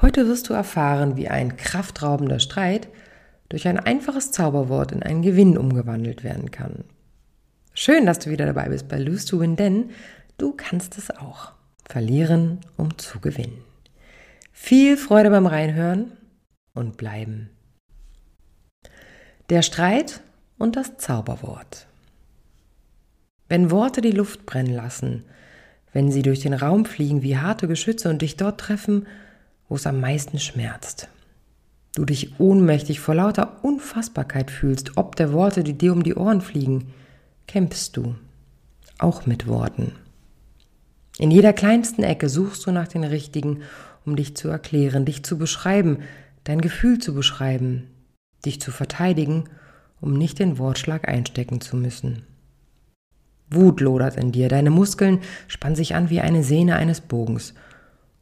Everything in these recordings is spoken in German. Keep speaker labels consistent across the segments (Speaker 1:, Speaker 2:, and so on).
Speaker 1: Heute wirst du erfahren, wie ein kraftraubender Streit durch ein einfaches Zauberwort in einen Gewinn umgewandelt werden kann. Schön, dass du wieder dabei bist bei Lose to Win, denn du kannst es auch. Verlieren, um zu gewinnen. Viel Freude beim Reinhören und bleiben. Der Streit und das Zauberwort. Wenn Worte die Luft brennen lassen, wenn sie durch den Raum fliegen wie harte Geschütze und dich dort treffen, wo es am meisten schmerzt. Du dich ohnmächtig vor lauter Unfassbarkeit fühlst, ob der Worte, die dir um die Ohren fliegen, kämpfst du, auch mit Worten. In jeder kleinsten Ecke suchst du nach den richtigen, um dich zu erklären, dich zu beschreiben, dein Gefühl zu beschreiben, dich zu verteidigen, um nicht den Wortschlag einstecken zu müssen. Wut lodert in dir, deine Muskeln spannen sich an wie eine Sehne eines Bogens,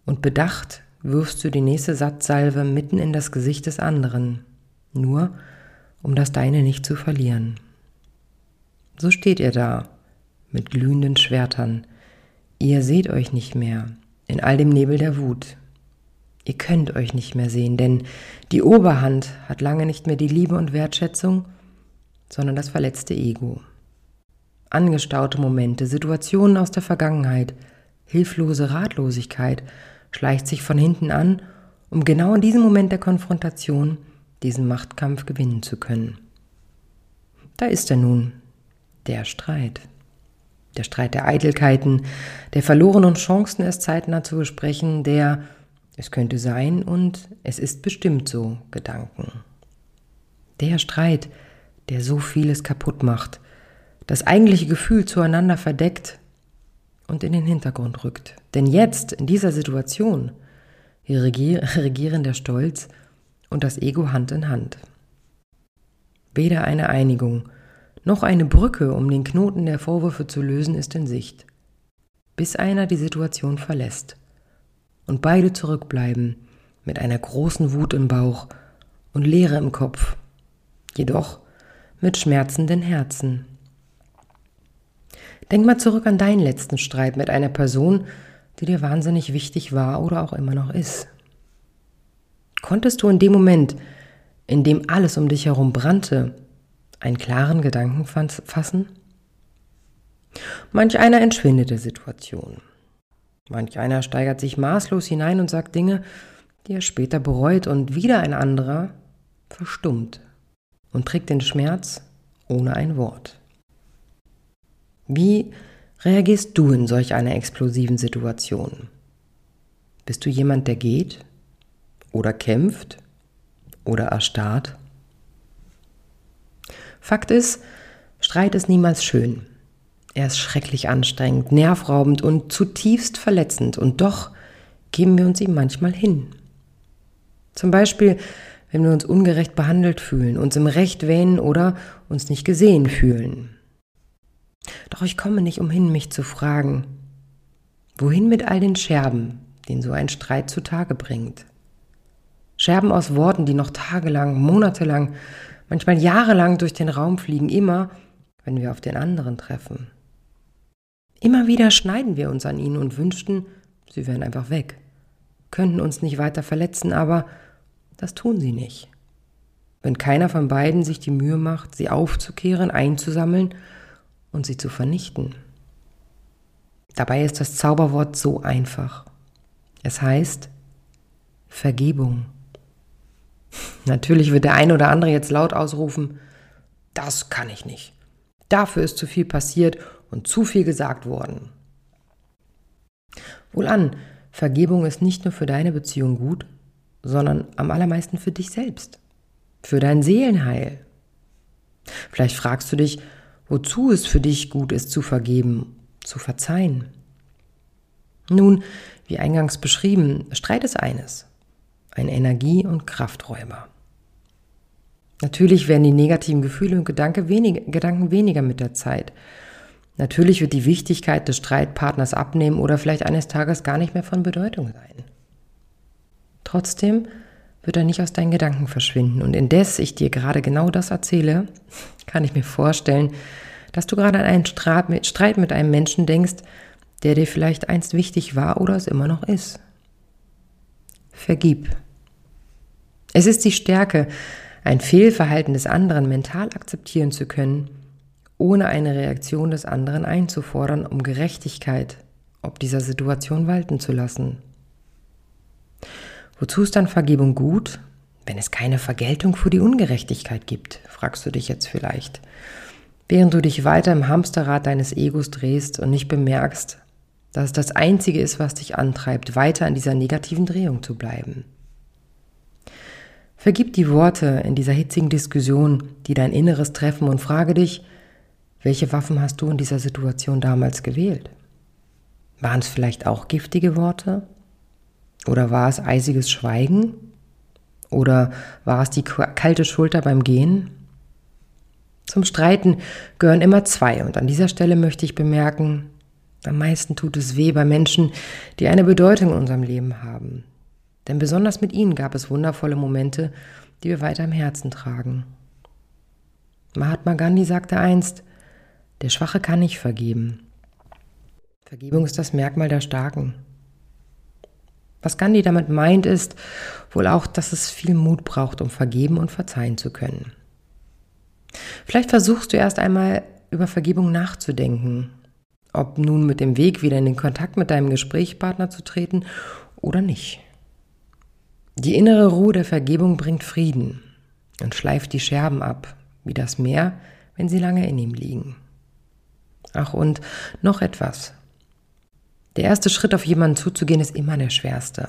Speaker 1: und bedacht wirfst du die nächste Satzsalve mitten in das Gesicht des anderen, nur um das deine nicht zu verlieren. So steht ihr da, mit glühenden Schwertern. Ihr seht euch nicht mehr, in all dem Nebel der Wut. Ihr könnt euch nicht mehr sehen, denn die Oberhand hat lange nicht mehr die Liebe und Wertschätzung, sondern das verletzte Ego. Angestaute Momente, Situationen aus der Vergangenheit, hilflose Ratlosigkeit schleicht sich von hinten an, um genau in diesem Moment der Konfrontation diesen Machtkampf gewinnen zu können. Da ist er nun, der Streit. Der Streit der Eitelkeiten, der verlorenen Chancen, es zeitnah zu besprechen, der es könnte sein und es ist bestimmt so Gedanken. Der Streit, der so vieles kaputt macht, das eigentliche Gefühl zueinander verdeckt und in den Hintergrund rückt. Denn jetzt, in dieser Situation, regieren der Stolz und das Ego Hand in Hand. Weder eine Einigung noch eine Brücke, um den Knoten der Vorwürfe zu lösen, ist in Sicht, bis einer die Situation verlässt und beide zurückbleiben mit einer großen Wut im Bauch und Leere im Kopf, jedoch mit schmerzenden Herzen. Denk mal zurück an deinen letzten Streit mit einer Person, die dir wahnsinnig wichtig war oder auch immer noch ist. Konntest du in dem Moment, in dem alles um dich herum brannte, einen klaren Gedanken fassen? Manch einer entschwindet der Situation. Manch einer steigert sich maßlos hinein und sagt Dinge, die er später bereut und wieder ein anderer verstummt und trägt den Schmerz ohne ein Wort. Wie reagierst du in solch einer explosiven Situation? Bist du jemand, der geht oder kämpft oder erstarrt? Fakt ist, Streit ist niemals schön. Er ist schrecklich anstrengend, nervraubend und zutiefst verletzend. Und doch geben wir uns ihm manchmal hin. Zum Beispiel, wenn wir uns ungerecht behandelt fühlen, uns im Recht wähnen oder uns nicht gesehen fühlen. Doch ich komme nicht umhin, mich zu fragen, wohin mit all den Scherben, den so ein Streit zutage bringt? Scherben aus Worten, die noch tagelang, monatelang, manchmal jahrelang durch den Raum fliegen, immer, wenn wir auf den anderen treffen. Immer wieder schneiden wir uns an ihnen und wünschten, sie wären einfach weg, könnten uns nicht weiter verletzen, aber das tun sie nicht. Wenn keiner von beiden sich die Mühe macht, sie aufzukehren, einzusammeln und sie zu vernichten. Dabei ist das Zauberwort so einfach. Es heißt Vergebung. Natürlich wird der eine oder andere jetzt laut ausrufen, das kann ich nicht. Dafür ist zu viel passiert und zu viel gesagt worden. Wohlan, Vergebung ist nicht nur für deine Beziehung gut, sondern am allermeisten für dich selbst, für dein Seelenheil. Vielleicht fragst du dich, wozu es für dich gut ist zu vergeben, zu verzeihen. Nun, wie eingangs beschrieben, Streit ist eines. ein Energie- und Krafträuber. Natürlich werden die negativen Gefühle und Gedanke wenig, Gedanken weniger mit der Zeit. Natürlich wird die Wichtigkeit des Streitpartners abnehmen oder vielleicht eines Tages gar nicht mehr von Bedeutung sein. Trotzdem wird er nicht aus deinen Gedanken verschwinden. Und indes ich dir gerade genau das erzähle, kann ich mir vorstellen, dass du gerade an einen Streit mit einem Menschen denkst, der dir vielleicht einst wichtig war oder es immer noch ist. Vergib. Es ist die Stärke, ein Fehlverhalten des anderen mental akzeptieren zu können, ohne eine Reaktion des anderen einzufordern, um Gerechtigkeit ob dieser Situation walten zu lassen. Wozu ist dann Vergebung gut, wenn es keine Vergeltung für die Ungerechtigkeit gibt, fragst du dich jetzt vielleicht, während du dich weiter im Hamsterrad deines Egos drehst und nicht bemerkst, dass es das Einzige ist, was dich antreibt, weiter in dieser negativen Drehung zu bleiben. Vergib die Worte in dieser hitzigen Diskussion, die dein Inneres treffen und frage dich, welche Waffen hast du in dieser Situation damals gewählt? Waren es vielleicht auch giftige Worte? Oder war es eisiges Schweigen? Oder war es die kalte Schulter beim Gehen? Zum Streiten gehören immer zwei und an dieser Stelle möchte ich bemerken, am meisten tut es weh bei Menschen, die eine Bedeutung in unserem Leben haben. Denn besonders mit ihnen gab es wundervolle Momente, die wir weiter im Herzen tragen. Mahatma Gandhi sagte einst, der Schwache kann nicht vergeben. Vergebung ist das Merkmal der Starken. Was Gandhi damit meint, ist wohl auch, dass es viel Mut braucht, um vergeben und verzeihen zu können. Vielleicht versuchst du erst einmal über Vergebung nachzudenken, ob nun mit dem Weg wieder in den Kontakt mit deinem Gesprächspartner zu treten oder nicht. Die innere Ruhe der Vergebung bringt Frieden und schleift die Scherben ab, wie das Meer, wenn sie lange in ihm liegen. Ach und noch etwas. Der erste Schritt auf jemanden zuzugehen ist immer der schwerste.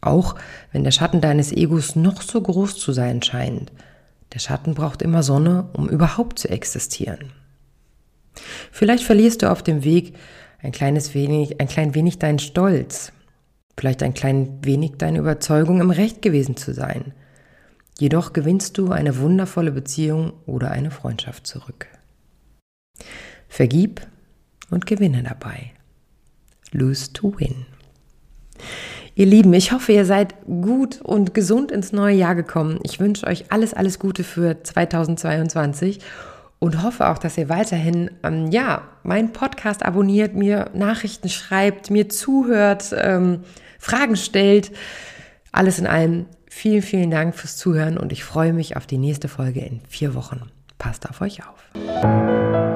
Speaker 1: Auch wenn der Schatten deines Egos noch so groß zu sein scheint. Der Schatten braucht immer Sonne, um überhaupt zu existieren. Vielleicht verlierst du auf dem Weg ein kleines wenig, ein klein wenig deinen Stolz, vielleicht ein klein wenig deine Überzeugung, im Recht gewesen zu sein. Jedoch gewinnst du eine wundervolle Beziehung oder eine Freundschaft zurück. Vergib und gewinne dabei. Lose to win. Ihr Lieben, ich hoffe, ihr seid gut und gesund ins neue Jahr gekommen. Ich wünsche euch alles, alles Gute für 2022 und hoffe auch, dass ihr weiterhin, ähm, ja, meinen Podcast abonniert, mir Nachrichten schreibt, mir zuhört, ähm, Fragen stellt. Alles in allem vielen, vielen Dank fürs Zuhören und ich freue mich auf die nächste Folge in vier Wochen. Passt auf euch auf.